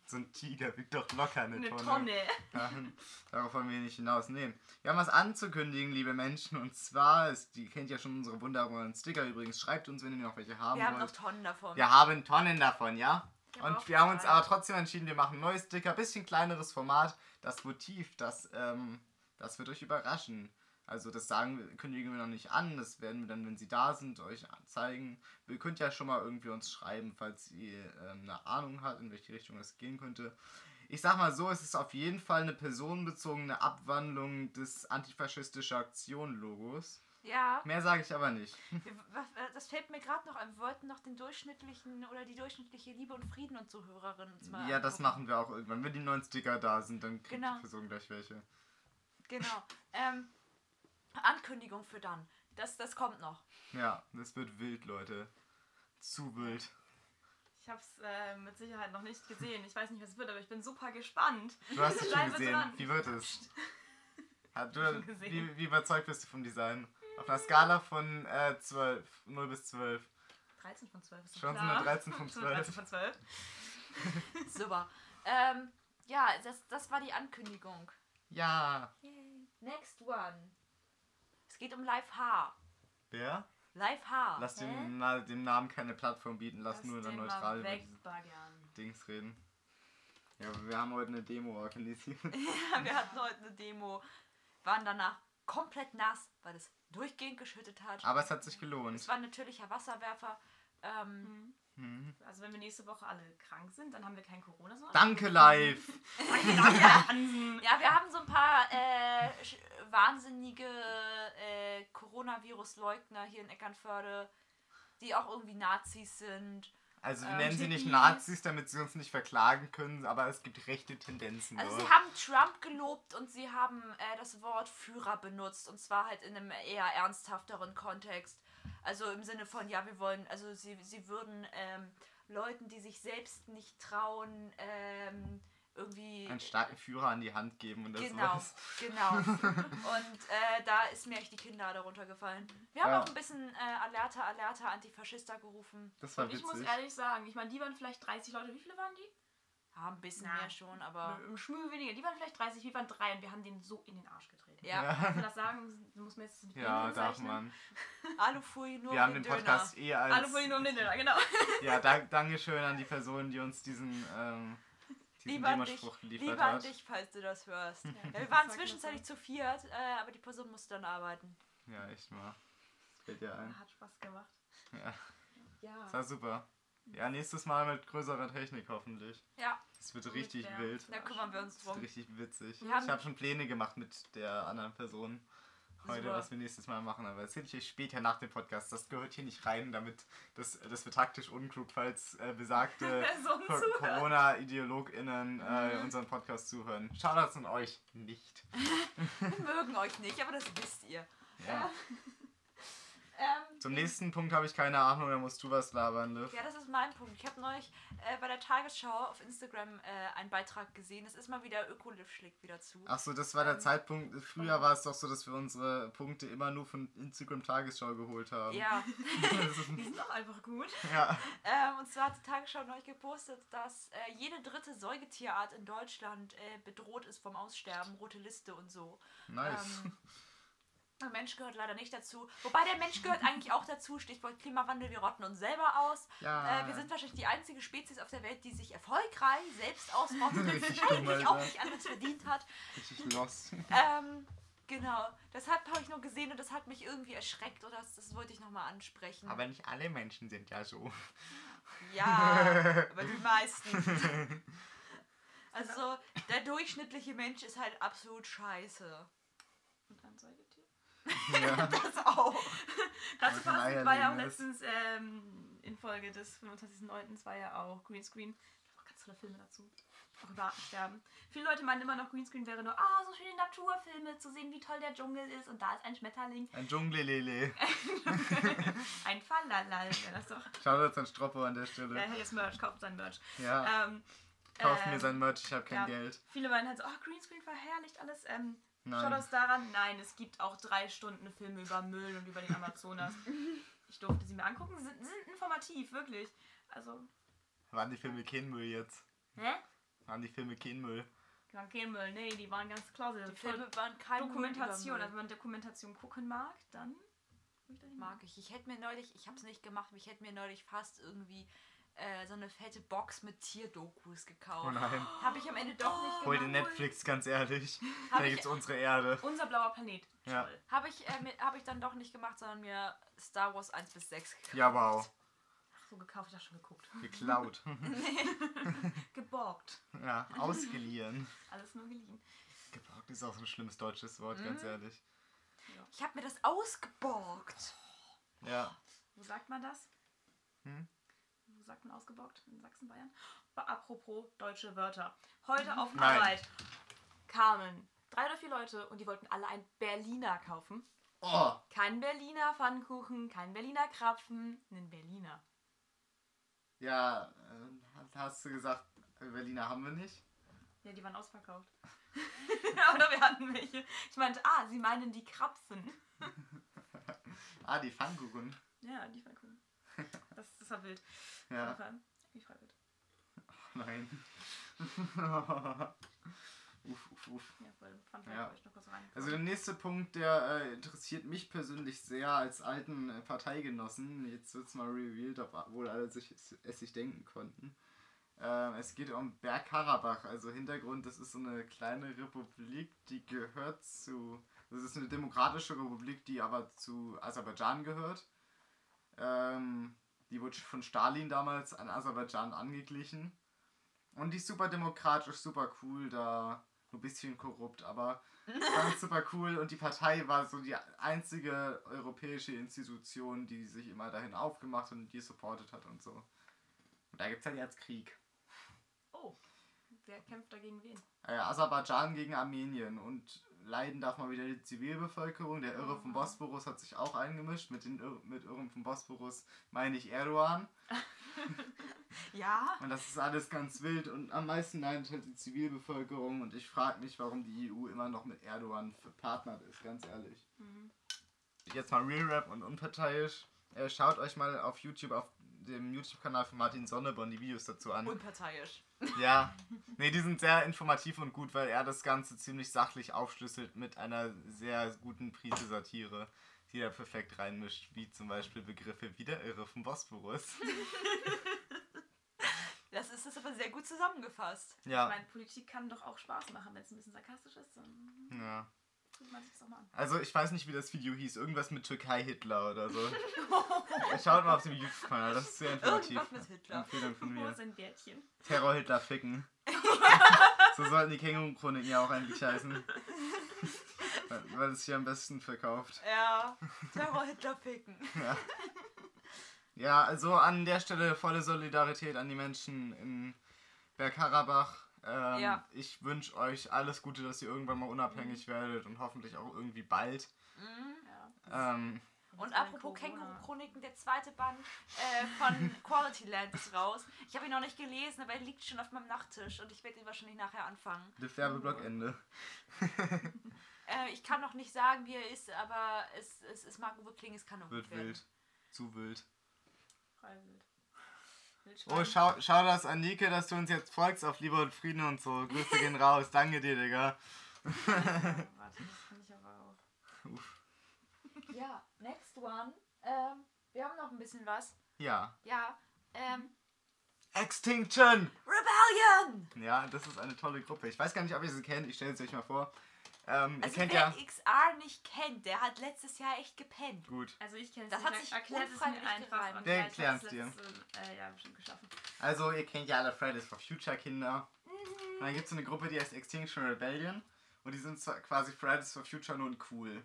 So ein Tiger wiegt doch locker eine, Eine Tonne. Tonne. Ja, darauf wollen wir nicht hinaus. Nee. Wir haben was anzukündigen, liebe Menschen. Und zwar, ist, die kennt ja schon unsere wunderbaren Sticker übrigens. Schreibt uns, wenn ihr noch welche haben Wir haben noch wollt. Tonnen davon. wir haben Tonnen davon, ja? Und wir haben uns aber trotzdem entschieden, wir machen neue Sticker, bisschen kleineres Format. Das Motiv, das, ähm, das wird euch überraschen. Also das sagen wir, kündigen wir noch nicht an, das werden wir dann, wenn sie da sind, euch zeigen. Ihr könnt ja schon mal irgendwie uns schreiben, falls ihr ähm, eine Ahnung habt, in welche Richtung es gehen könnte. Ich sag mal so, es ist auf jeden Fall eine personenbezogene Abwandlung des antifaschistische Aktion-Logos. Ja, Mehr sage ich aber nicht. [LAUGHS] das fällt mir gerade noch ein. Wir wollten noch den durchschnittlichen oder die durchschnittliche Liebe und Frieden und Zuhörerinnen uns mal Ja, das angucken. machen wir auch irgendwann. Wenn die neuen Sticker da sind, dann kriegt Genau. die Person gleich welche. Genau. Ähm, Ankündigung für dann. Das, das kommt noch. Ja, das wird wild, Leute. Zu wild. Ich habe es äh, mit Sicherheit noch nicht gesehen. Ich weiß nicht, was es wird, aber ich bin super gespannt. Du hast es [LAUGHS] schon gesehen. dran. Wie wird es? Hat [LAUGHS] du, schon gesehen. wie, wie überzeugt bist du vom Design? Auf einer Skala von äh, 12, 0 bis 12. 13 von 12 ist Schon klar. [LAUGHS] eine 13 von Schon eine 13 12. von 12. Super. Ähm, ja, das, das war die Ankündigung. Ja. Next one. Es geht um Live H. Wer? Live H. Lass dem, na, dem Namen keine Plattform bieten. Lass Lass nur dann neutral über wegbaggern. Dings reden. Ja, aber wir haben heute eine Demo organisiert. [LAUGHS] Ja, wir hatten heute eine Demo. Waren danach komplett nass, weil es durchgehend geschüttet hat. Aber es hat sich gelohnt. Es war ein natürlicher Wasserwerfer. Ähm, Mhm. Mhm. Also wenn wir nächste Woche alle krank sind, dann haben wir kein Corona. sondern- Danke, live! [LAUGHS] Danke, ja, wir haben so ein paar äh, wahnsinnige äh, Coronavirus-Leugner hier in Eckernförde, die auch irgendwie Nazis sind. Also wir Ähm, nennen sie nicht. Nazis, damit sie uns nicht verklagen können, aber es gibt rechte Tendenzen Also dort. sie haben Trump gelobt und sie haben äh, das Wort Führer benutzt und zwar halt in einem eher ernsthafteren Kontext. Also im Sinne von, ja, wir wollen, also sie, sie würden ähm, Leuten, die sich selbst nicht trauen, ähm, irgendwie... einen starken Führer an die Hand geben und das Genau, war's. genau. [LAUGHS] Und äh, da ist mir echt die Kinder darunter gefallen. Wir haben Ja. auch ein bisschen äh, Alerta, Alerta, Antifaschista gerufen. Das war Und ich muss witzig. ehrlich sagen, ich meine, die waren vielleicht 30 Leute. Wie viele waren die? Ja, ein bisschen Na. mehr schon, aber Im Schmüh weniger. Die waren vielleicht 30, wir waren drei und wir haben den so in den Arsch getreten. ja. Darf man das sagen? Du musst mir jetzt mit Ja, darf man. [LAUGHS] Alufolie nur Wir haben um den Döner. Podcast eh als... Alle Folien um den Döner, genau. [LAUGHS] Ja, dank, [LAUGHS] Dankeschön an die Person, die uns diesen, ähm, diesen Lieber an dich, geliefert lieber an hat. dich, falls du das hörst. Ja, wir das waren war zwischenzeitlich zu viert, äh, aber die Person musste dann arbeiten. Ja, echt mal. Das fällt dir ein. Hat Spaß gemacht. Ja, Ja. das war super. Ja, nächstes Mal mit größerer Technik hoffentlich. Ja, Das wird richtig der- wild. da kümmern wir uns Das wird drum. richtig witzig. Wir ich habe schon Pläne gemacht mit der anderen Person heute, Super. was wir nächstes Mal machen, aber das erzähle ich euch später nach dem Podcast. Das gehört hier nicht rein, damit das, das wird taktisch unklug, falls äh, besagte. [LAUGHS] Corona-IdeologInnen äh, Mhm. unseren Podcast zuhören. Shoutouts an euch nicht. [LAUGHS] Wir mögen euch nicht, aber das wisst ihr. Ja. Ähm, Zum nächsten Punkt habe ich keine Ahnung, da musst du was labern, Liv. Ja, das ist mein Punkt. Ich habe neulich äh, bei der Tagesschau auf Instagram äh, einen Beitrag gesehen. Es ist mal wieder Ökoliv schlägt wieder zu. Achso, das war der Ähm, Zeitpunkt. Früher war es doch so, dass wir unsere Punkte immer nur von Instagram Tagesschau geholt haben. Ja, Das [LAUGHS] ist- Die sind doch einfach gut. ja. ähm, und zwar hat die Tagesschau neulich gepostet, dass äh, jede dritte Säugetierart in Deutschland äh, bedroht ist vom Aussterben, rote Liste und so. Nice. [LAUGHS] Der Mensch gehört leider nicht dazu. Wobei der Mensch gehört eigentlich auch dazu. Stichwort Klimawandel, wir rotten uns selber aus. ja. Äh, wir sind wahrscheinlich die einzige Spezies auf der Welt, die sich erfolgreich selbst ausrottet und [LAUGHS] Richtig es dumm, eigentlich auch nicht anders verdient hat. richtig lost. Ähm, genau. Deshalb habe ich nur gesehen und das hat mich irgendwie erschreckt oder das, das wollte ich nochmal ansprechen. Aber nicht alle Menschen sind ja so. ja, [LAUGHS] aber die meisten. Also, der durchschnittliche Mensch ist halt absolut scheiße. Ja. [LAUGHS] Das auch. Dazu passend war ja auch letztens ähm, in Folge des 25.09. war ja auch Greenscreen. Da waren auch ganz tolle Filme dazu. Auch über Artensterben. Viele Leute meinen immer noch, Greenscreen wäre nur, ah, so schöne Naturfilme, zu sehen, wie toll der Dschungel ist und da ist ein Schmetterling. Ein Dschunglelele. [LAUGHS] ein Fallalal wäre das doch. Shoutouts an Stroppo an der Ja, Stelle. hey, jetzt Merch, kauft sein Merch. Ja. Ähm, Kauft ähm, mir sein Merch, ich habe kein ja. Geld. Viele meinen halt so, oh, Greenscreen verherrlicht alles. Ähm, Nein. Schaut das daran? Nein, es gibt auch drei Stunden Filme über Müll und über den Amazonas. [LAUGHS] Ich durfte sie mir angucken. Sie sind, sind informativ, wirklich. Also, Waren die Filme kein Müll jetzt? Hä? Waren die Filme kein Müll? Kein Müll, nee, die waren ganz klasse. Die Filme waren kein Dokumentation. Müll über Also wenn man Dokumentation gucken mag, dann. Mag ich. Ich hätte mir neulich, ich habe es nicht gemacht, aber ich hätte mir neulich fast irgendwie äh, so eine fette Box mit Tierdokus gekauft. Oh nein. Habe ich am Ende doch nicht Hol dir gemacht. Netflix, ganz ehrlich. Hab Da ich- gibt's unsere Erde. Unser blauer Planet. Ja. Toll. Habe ich, äh, hab ich dann doch nicht gemacht, sondern mir Star Wars 1 bis 6 gekauft. Ja, wow. Ach so, gekauft, ich hab schon geguckt. Geklaut. [LAUGHS] [LAUGHS] Geborgt. ja, ausgeliehen. Alles nur geliehen. Geborgt ist auch so ein schlimmes deutsches Wort, ganz Mhm. ehrlich. Ich habe mir das ausgeborgt. Ja. Wo sagt man das? Hm? Sagt man ausgeborgt? In Sachsen, Bayern? Aber apropos deutsche Wörter. Heute auf Nein. Arbeit kamen drei oder vier Leute und die wollten alle ein Berliner kaufen. Oh, Kein Berliner Pfannkuchen, kein Berliner Krapfen, einen Berliner. ja, äh, hast du gesagt, Berliner haben wir nicht? Ja, die waren ausverkauft. [LAUGHS] oder wir hatten welche. Ich meinte, ah, sie meinen die Krapfen. [LAUGHS] Ah, die Pfannkuchen. Ja, die Pfannkuchen. Das, das war wild. Ja, Fall. Wie frei wird. nein. [LAUGHS] uff, uff, uff. Ja, voll. Fun Fact, Ja. ich noch kurz rein. Also der nächste Punkt, der äh, interessiert mich persönlich sehr als alten äh, Parteigenossen. Jetzt wird es mal revealed, obwohl alle sich, es sich denken konnten. Ähm, es geht um Bergkarabach. Also Hintergrund, das ist so eine kleine Republik, die gehört zu... Das ist eine demokratische Republik, die aber zu Aserbaidschan gehört. Ähm, die wurde von Stalin damals an Aserbaidschan angeglichen. Und die ist super demokratisch, super cool, da nur ein bisschen korrupt, aber [LAUGHS] ganz super cool. Und die Partei war so die einzige europäische Institution, die sich immer dahin aufgemacht und die supportet hat und so. Und da gibt es halt jetzt Krieg. Oh, wer kämpft dagegen wen? Äh, Aserbaidschan gegen Armenien und leiden darf mal wieder die Zivilbevölkerung. Der Irre vom Bosporus hat sich auch eingemischt. Mit, den Ir mit Irren vom Bosporus meine ich Erdogan. [LAUGHS] Ja? Und das ist alles ganz wild und am meisten leidet halt die Zivilbevölkerung und ich frage mich, warum die EU immer noch mit Erdogan verpartnert ist, ganz ehrlich. Mhm. Jetzt mal Real Rap und unparteiisch. Äh, schaut euch mal auf YouTube, auf dem YouTube-Kanal von Martin Sonneborn die Videos dazu an. Unparteiisch. [LAUGHS] Ja, nee, die sind sehr informativ und gut, weil er das Ganze ziemlich sachlich aufschlüsselt mit einer sehr guten Prise Satire, die er perfekt reinmischt, wie zum Beispiel Begriffe wie der Irre vom Bosporus. [LAUGHS] Das ist es aber sehr gut zusammengefasst. Ich Ja, meine, Politik kann doch auch Spaß machen, wenn es ein bisschen sarkastisch ist. Ja. Guckt man sich das auch mal an. Also ich weiß nicht, wie das Video hieß. Irgendwas mit Türkei-Hitler oder so. [LAUGHS] Schaut mal auf dem YouTube-Kanal, das ist sehr informativ. Irgendwas mit Hitler. Empfehlung von Wo mir. ist ein Bärtchen? Terror-Hitler ficken. [LAUGHS] so sollten die Känguru-Chroniken ja auch eigentlich heißen. Weil- es sich am besten verkauft. Ja. Terror Hitler ficken. Ja. ja, also an der Stelle volle Solidarität an die Menschen in Bergkarabach. Ähm, Ja. Ich wünsche euch alles Gute, dass ihr irgendwann mal unabhängig werdet und hoffentlich auch irgendwie bald. Mhm. Ja. Ähm, Und apropos Känguru-Chroniken, der zweite Band äh, von [LAUGHS] Quality Land ist raus. Ich habe ihn noch nicht gelesen, aber er liegt schon auf meinem Nachttisch und ich werde ihn wahrscheinlich nachher anfangen. das Werbeblockende. [LAUGHS] Äh, ich kann noch nicht sagen, wie er ist, aber es, es, es mag Uwe Kling, es kann nur Wird gut werden. wild. Zu wild. Oh, schau, schau das an Nike, dass du uns jetzt folgst auf Liebe und Frieden und so. Grüße gehen [LAUGHS] raus. Danke dir, Digga. Warte, das kann ich aber auch. Uff. Ja, next one. Ähm, wir haben noch ein bisschen was. Ja. Ja, ähm, Extinction! Rebellion! Ja, das ist eine tolle Gruppe. Ich weiß gar nicht, ob ihr sie kennt. Ich stelle sie euch mal vor. Ähm, Also ihr kennt wer ja. XR nicht kennt, der hat letztes Jahr echt gepennt. Gut. Also ich kenne es Das hat sich Erklärt es mir einfach. Wir ich erklären's hab's dir. Äh, ja, bestimmt geschaffen. Also, ihr kennt ja alle Fridays for Future Kinder. Mhm. Und dann gibt es eine Gruppe, die heißt Extinction Rebellion. Und die sind zwar quasi Fridays for Future nur in cool.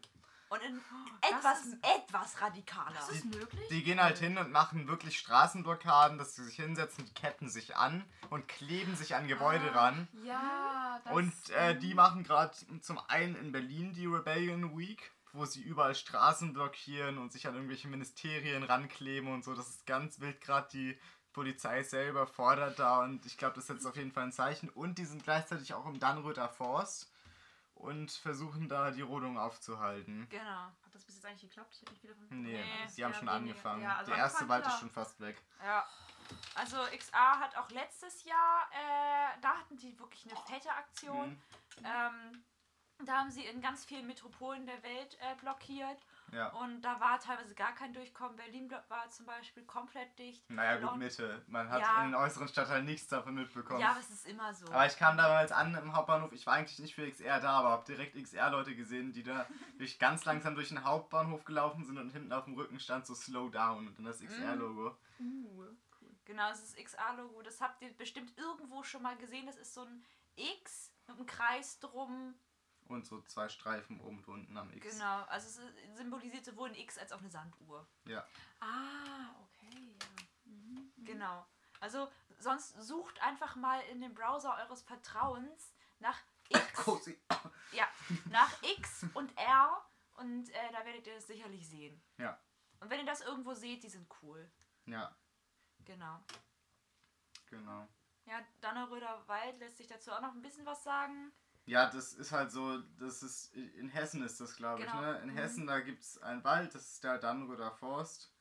Und in das etwas, ist- etwas radikaler. Das ist möglich? Die gehen halt hin und machen wirklich Straßenblockaden, dass sie sich hinsetzen, die ketten sich an und kleben sich an Gebäude Ah, ran. Ja, das Und äh, die machen gerade zum einen in Berlin die Rebellion Week, wo sie überall Straßen blockieren und sich an irgendwelche Ministerien rankleben und so. Das ist ganz wild. Gerade die Polizei selber fordert da und ich glaube, das setzt auf jeden Fall ein Zeichen. Und die sind gleichzeitig auch im Dannröder Forst. Und versuchen da die Rodung aufzuhalten. Genau. Hat das bis jetzt eigentlich geklappt? Ich habe nicht wieder von. Nee, Nee, sie haben schon angefangen. Ja, also Der erste Wald ist schon fast weg. Ja. Also XA hat auch letztes Jahr, äh, da hatten die wirklich eine fette Aktion. Mhm. Ähm, da haben sie in ganz vielen Metropolen der Welt äh, blockiert Ja. und da war teilweise gar kein Durchkommen. Berlin war zum Beispiel komplett dicht. Naja, gut, Mitte. Man hat Ja. in den äußeren Stadtteilen nichts davon mitbekommen. Ja, aber es ist immer so. aber ich kam damals an im Hauptbahnhof. Ich war eigentlich nicht für XR da, aber habe direkt XR-Leute gesehen, die da [LAUGHS] durch ganz langsam durch den Hauptbahnhof gelaufen sind und hinten auf dem Rücken stand so Slow Down und dann das XR-Logo. Uh, cool. Genau, es ist das XA-Logo. Das habt ihr bestimmt irgendwo schon mal gesehen. Das ist so ein X mit einem Kreis drum. Und so zwei Streifen oben und unten am X. Genau, also es symbolisiert sowohl ein X als auch eine Sanduhr. Ja. Ah, okay, ja. Mhm. Genau. Also sonst sucht einfach mal in dem Browser eures Vertrauens nach X. Cozy. [COUGHS] Ja, nach X und R und äh, da werdet ihr es sicherlich sehen. Ja. Und wenn ihr das irgendwo seht, die sind cool. Ja, Genau. genau. Ja, Donnerröder Wald lässt sich dazu auch noch ein bisschen was sagen. Ja, das ist halt so, das ist, in Hessen ist das, glaube Genau. ich, ne? In Mhm. Hessen, da gibt es einen Wald, das ist der Dannröder Forst.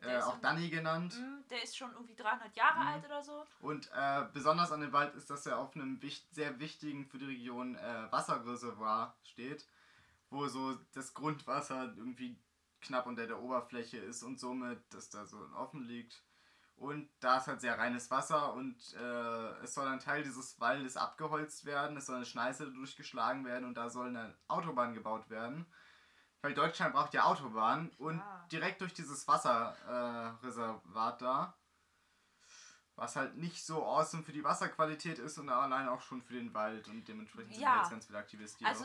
Äh, auch Danny genannt. Hm, der ist schon irgendwie 300 Jahre Mhm. alt oder so. Und äh, besonders an dem Wald ist, dass er auf einem wicht sehr wichtigen für die Region äh, Wasserreservoir steht, wo so das Grundwasser irgendwie knapp unter der Oberfläche ist und somit, dass da so offen liegt. Und da ist halt sehr reines Wasser und äh, es soll ein Teil dieses Waldes abgeholzt werden, es soll eine Schneise durchgeschlagen werden und da soll eine Autobahn gebaut werden. Weil Deutschland braucht ja Autobahnen und Ja. direkt durch dieses Wasserreservat äh, da was halt nicht so awesome für die Wasserqualität ist und allein auch schon für den Wald und dementsprechend sind Ja. da jetzt ganz viele Aktivisten. Also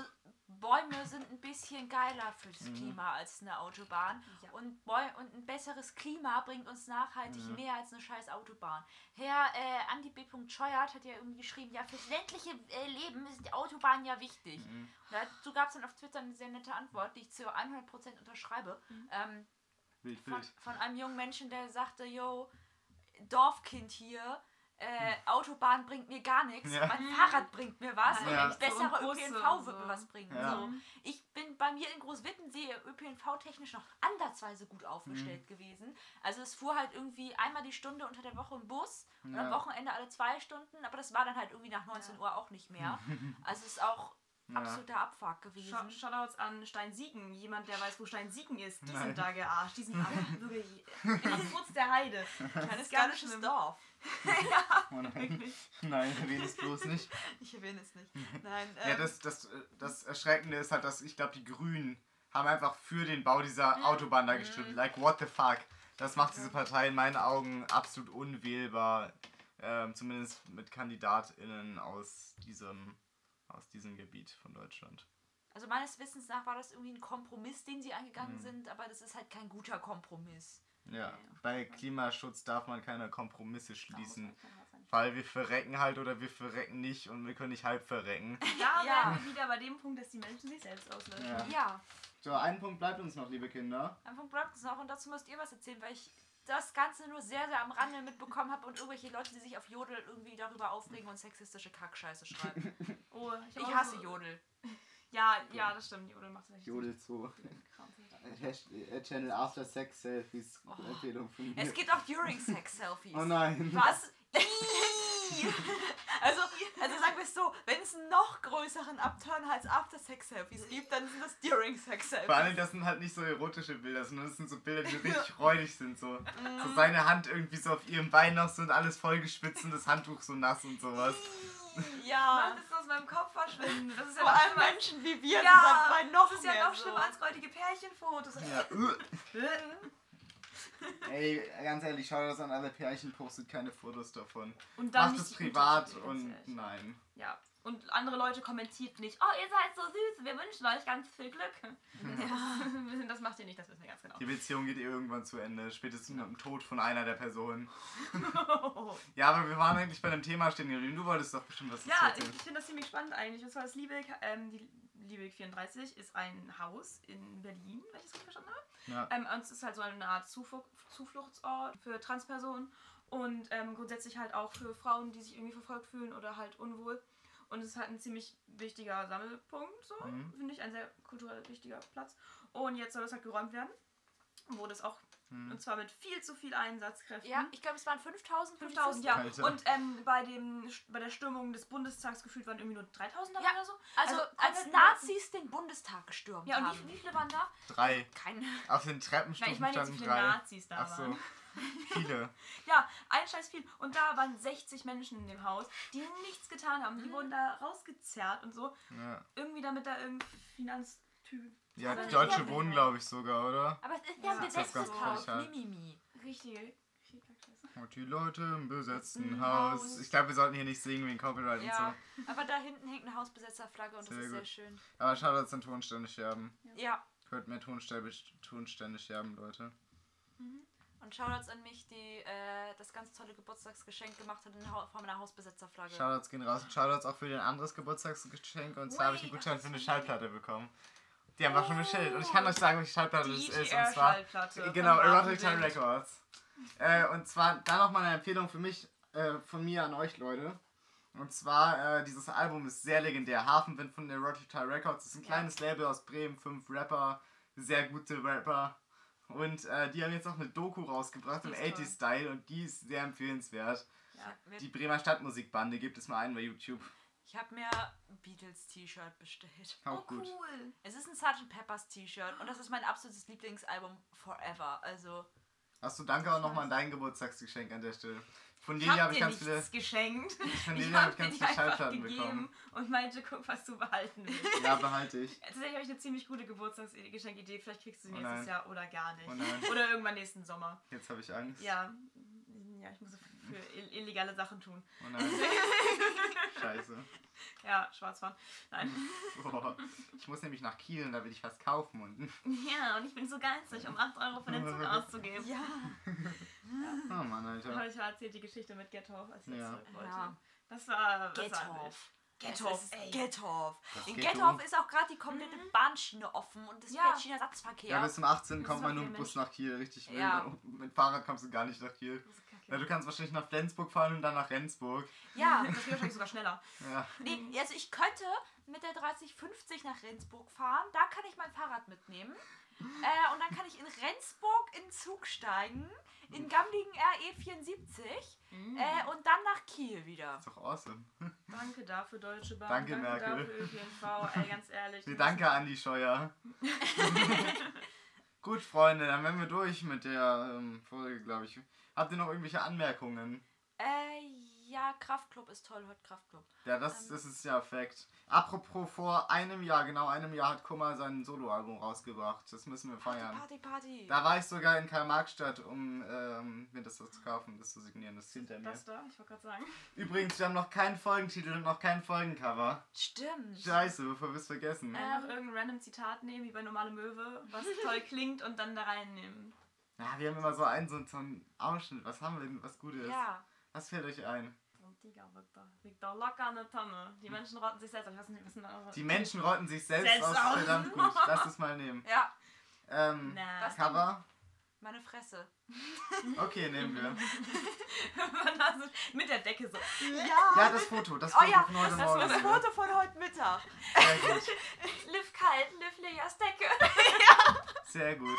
Bäume sind ein bisschen geiler fürs Mhm. Klima als eine Autobahn. Ja. Und, Bäu und ein besseres Klima bringt uns nachhaltig Mhm. mehr als eine scheiß Autobahn. Herr äh, Andi B. Scheuert hat ja irgendwie geschrieben, ja, fürs ländliche äh, Leben ist die Autobahn ja wichtig. Mhm. Und dazu gab es dann auf Twitter eine sehr nette Antwort, die ich zu 100% unterschreibe. Ähm, Wild, von, von einem jungen Menschen, der sagte, yo, Dorfkind hier, äh, Autobahn bringt mir gar nichts, Ja. mein Fahrrad bringt mir was Ja. und ein besserer So ÖPNV wird mir was bringen. Ja. So. Ich bin bei mir in Großwittensee ÖPNV-technisch noch andersweise gut aufgestellt Mhm. gewesen. Also es fuhr halt irgendwie einmal die Stunde unter der Woche ein Bus und am. Wochenende alle zwei Stunden, aber das war dann halt irgendwie nach 19 Uhr auch nicht mehr. [LAUGHS] Also es ist auch Ja. absoluter Abfuck gewesen. Shoutouts an Steinsiegen. Jemand, der weiß, wo Steinsiegen ist. Die Nein. sind da gearscht. Die sind alle [LAUGHS] wirklich in der Furz der Heide. Kleines gallisches. Dorf. [LAUGHS] Oh nein. Wirklich. Nein, erwähne es bloß nicht. [LAUGHS] Ich erwähne es nicht. Nein, Ja, ähm, das, das, äh, das Erschreckende ist halt, dass ich glaube, die Grünen haben einfach für den Bau dieser Mhm. Autobahn da gestimmt. Like, what the fuck? Das macht diese Partei in meinen Augen absolut unwählbar. Ähm, zumindest mit KandidatInnen aus diesem, aus diesem Gebiet von Deutschland. Also meines Wissens nach war das irgendwie ein Kompromiss, den sie eingegangen Mhm. sind, aber das ist halt kein guter Kompromiss. Ja, bei Klimaschutz darf man keine Kompromisse schließen. Weil wir verrecken halt oder wir verrecken nicht und wir können nicht halb verrecken. [LAUGHS] Da Ja. wären wir wieder bei dem Punkt, dass die Menschen sich selbst auslöschen. Ja. Ja, So, ein Punkt bleibt uns noch, liebe Kinder. einfach bleibt es noch und dazu müsst ihr was erzählen, weil ich das Ganze nur sehr, sehr am Rande mitbekommen habe und irgendwelche Leute, die sich auf Jodel irgendwie darüber aufregen und sexistische Kackscheiße schreiben. [LAUGHS] Oh, Ich auch hasse so- Jodel. Ja, ja, das stimmt. Jodel macht tatsächlich Jodel 2. Kram. Channel After Sex Selfies. Oh. Empfehlung von Es gibt auch during Sex [LAUGHS] Selfies. Oh nein. Was? [LAUGHS] Also, also sagen wir es so, wenn es einen noch größeren Upturn als After Sex Selfies gibt, dann sind das during Sex Selfies. Vor allem, das sind halt nicht so erotische Bilder, sondern das sind so Bilder, die richtig [LAUGHS] räudig sind. So. Mhm. so seine Hand irgendwie so auf ihrem Bein noch so und alles vollgespitzt und das Handtuch so nass und sowas. Ja. Mann, das aus meinem Kopf verschwinden. Das ist ja Vor noch allem schlimmer. Menschen wie wir Ja, sind dabei noch Das ist ja noch so. schlimmer als räudige Pärchenfotos. Ja. Ey, ganz ehrlich, schau das an alle Pärchen, postet keine Fotos davon. Und dann Macht nicht es privat und ehrlich. nein. Ja. Und andere Leute kommentiert nicht, oh, ihr seid so süß, wir wünschen euch ganz viel Glück. Ja. [LAUGHS] Das macht ihr nicht, das wissen wir ganz genau. Die Beziehung geht eh irgendwann zu Ende, spätestens mit dem Tod von einer der Personen. [LAUGHS] Ja, aber wir waren eigentlich bei dem Thema stehen geblieben. Du wolltest doch bestimmt was Ja, ich, ich finde das ziemlich spannend eigentlich. Und zwar das Liebig, ähm, die Liebig 34 ist ein Haus in Berlin, wenn ich das richtig verstanden habe. Ja. Ähm, und es ist halt so eine Art Zufluch Zufluchtsort für Transpersonen und ähm, grundsätzlich halt auch für Frauen, die sich irgendwie verfolgt fühlen oder halt unwohl. Und es ist halt ein ziemlich wichtiger Sammelpunkt, so. Mhm. Finde ich ein sehr kulturell wichtiger Platz. Und jetzt soll es halt geräumt werden. Wurde es auch. Hm. Und zwar mit viel zu viel Einsatzkräften. Ja, ich glaube, es waren 5000. 5000, ja. Alter. Und ähm, bei, dem, bei der Stürmung des Bundestags gefühlt waren irgendwie nur 3000 dabei Ja, oder so. Also, Also als Nazis den Bundestag gestürmt Ja, und haben. wie, wie viele waren da? Drei. Keine. Auf den Nein, Treppenstufen ich meine jetzt, wie standen viele drei. Nazis da Ach so. waren. [LAUGHS] Viele. Ja, ein scheiß viel. Und da waren 60 Menschen in dem Haus, die nichts getan haben. Mhm. Die wurden da rausgezerrt und so. Ja, Irgendwie damit da irgendein Finanztyp. ja die Deutsche ja, Wohnen, ja. glaube ich sogar, oder? Aber es ist Ja, ja ein das ist ganz besetztes Haus. Mimimi. Kackscheiße. Und die Leute im besetzten Haus. Haus. Ich glaube, wir sollten hier nicht singen wegen Copyright Ja, und so. aber da hinten hängt eine Hausbesetzerflagge und Sehr das ist sehr schön. Aber schade, dass dann Tonstände sterben. Ja. Hört mehr Tonstände, Tonstände sterben, Leute. Und Shoutouts an mich, die äh, das ganz tolle Geburtstagsgeschenk gemacht hat in Form einer Hausbesetzerflagge. Shoutouts gehen raus. Und Shoutouts auch für dein anderes Geburtstagsgeschenk. Und zwar habe ich einen Gutschein für eine das Schallplatte bekommen. Die haben auch schon bestellt. Und ich kann euch sagen, welche Schallplatte das ist. Und zwar. Genau, Erotic Time. Records. Äh, und zwar da nochmal eine Empfehlung für mich, äh, von mir an euch, Leute. Und zwar, äh, dieses Album ist sehr legendär. Hafenwind von Erotic Time Records ist ein Ja. kleines Label aus Bremen, fünf Rapper, sehr gute Rapper. Und äh, die haben jetzt auch eine Doku rausgebracht im ist toll. 80s-Style und die ist sehr empfehlenswert. Ja. Die Bremer Stadtmusikbande, gibt es mal einen bei YouTube. Ich habe mir Beatles T-Shirt bestellt. Auch Oh, gut. cool. Es ist ein Sgt. Peppers T-Shirt und das ist mein absolutes Lieblingsalbum forever. Also, Achso, danke auch nochmal an dein Geburtstagsgeschenk an der Stelle. Von hab habe ich ganz viele, geschenkt. [LAUGHS] von denen habe hab ich ganz viele Schallplatten gegeben bekommen. und meinte, guck, was du behalten willst. [LAUGHS] Ja, behalte ich. [LAUGHS] Tatsächlich habe ich eine ziemlich gute Geburtstagsgeschenkidee. Vielleicht kriegst du sie Oh nächstes. Jahr oder gar nicht. Oh. Oder irgendwann nächsten Sommer. Jetzt habe ich Angst. Ja. Ja, ich muss für ill- illegale Sachen tun. Oh nein. [LAUGHS] Scheiße. Ja, Schwarzfahren. Nein. [LAUGHS] Boah. Ich muss nämlich nach Kiel und da will ich was kaufen und. Ja, und ich bin so geizig, um 8 Euro für den Zug [LAUGHS] auszugeben. ja. Oh Mann, Alter. ich erzählt die Geschichte mit Gethoff, als ich Ja. zurück wollte. Ja. Das war. Das Get war off. Gethoff, ist ey. Gethoff. In Gethoff ist auch gerade die komplette Bahnschiene offen und es Ja. fährt Schienenersatzverkehr. Ja, bis zum 18. Das kommt man nur mit Bus nach Kiel, richtig. Ja. Mit Fahrrad kommst du gar nicht nach Kiel. Das ist Ja, du kannst wahrscheinlich nach Flensburg fahren und dann nach Rendsburg. ja. Das geht wahrscheinlich sogar schneller. Ja. Nee, also ich könnte mit der 3050 nach Rendsburg fahren. Da kann ich mein Fahrrad mitnehmen. Äh, und dann kann ich in Rendsburg in Zug steigen, in Gamlingen RE74 Mhm. äh, und dann nach Kiel wieder. Ist doch awesome. [LAUGHS] Danke dafür, Deutsche Bahn. Danke, Merkel. dafür, ÖPNV. Ey, ganz ehrlich. Nee, danke, Andi Scheuer. [LAUGHS] Gut, Freunde, dann wären wir durch mit der ähm, Folge, glaube ich. Habt ihr noch irgendwelche Anmerkungen? Äh, ja, Kraftclub ist toll, heute Kraftclub. Ja, das, Ähm. das ist ja Fakt. Apropos, vor einem Jahr, genau einem Jahr, hat Kummer sein Soloalbum rausgebracht. Das müssen wir feiern. Party, Party. Da war ich sogar in Karl-Marx-Stadt, um ähm, mir das zu kaufen, das zu signieren. Das ist hinter mir. Das da, ich wollte gerade sagen. Übrigens, wir haben noch keinen Folgentitel und noch kein Folgencover. Stimmt. Scheiße, bevor wir es vergessen. Einfach irgendein random Zitat nehmen, wie bei normale Möwe, was toll [LAUGHS] klingt und dann da reinnehmen. Ja, wir haben immer so einen, so, so einen Ausschnitt. Was haben wir denn, was Gutes? Ja. Was fällt euch ein? Da, liegt da locker der Tonne. Die Menschen rotten sich selbst. Ich weiß nicht, was denn Die Menschen rotten sich selbst, Selbst aus. aus. Verdammt gut. [LAUGHS] Lass es mal nehmen. Ja, Ähm, Na. Cover? meine Fresse. [LAUGHS] Okay, nehmen wir. [LAUGHS] Mit der Decke so. Ja. Ja, das Foto. Das Oh Foto ja, von heute das Morgen. das Foto von heute Mittag. Liv kalt, Liv Leas Decke. Sehr gut.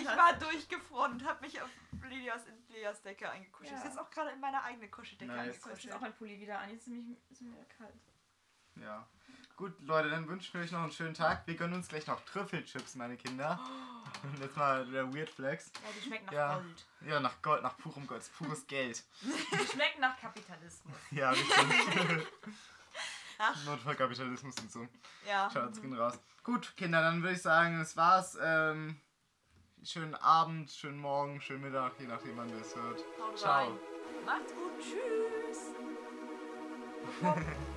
Ich war durchgefroren und habe mich auf Lilias in Lilias Decke eingekuschelt. Ja. Ich sitze auch gerade in meiner eigenen Kuscheldecke Nice. Ich eingekuschelt. auch mein Pulli wieder an. Jetzt ist nämlich ist mir kalt. Ja. Gut, Leute, dann wünschen wir euch noch einen schönen Tag. Wir gönnen uns gleich noch Trüffelchips, meine Kinder. Und [LAUGHS] jetzt mal der Weird Flex. Ja, die schmecken nach Ja. Gold. Ja, nach Gold, nach purem Gold, pures Geld. Die schmecken nach Kapitalismus. [LAUGHS] Ja, richtig. [LAUGHS] Ach. Notfallkapitalismus und so. Ja. Schaut's gehen raus. Gut, Kinder, dann würde ich sagen, das war's. Ähm, schönen Abend, schönen Morgen, schönen Mittag, je nachdem, wann ihr es hört. Haut Ciao. rein. Macht's gut. Tschüss. [LAUGHS]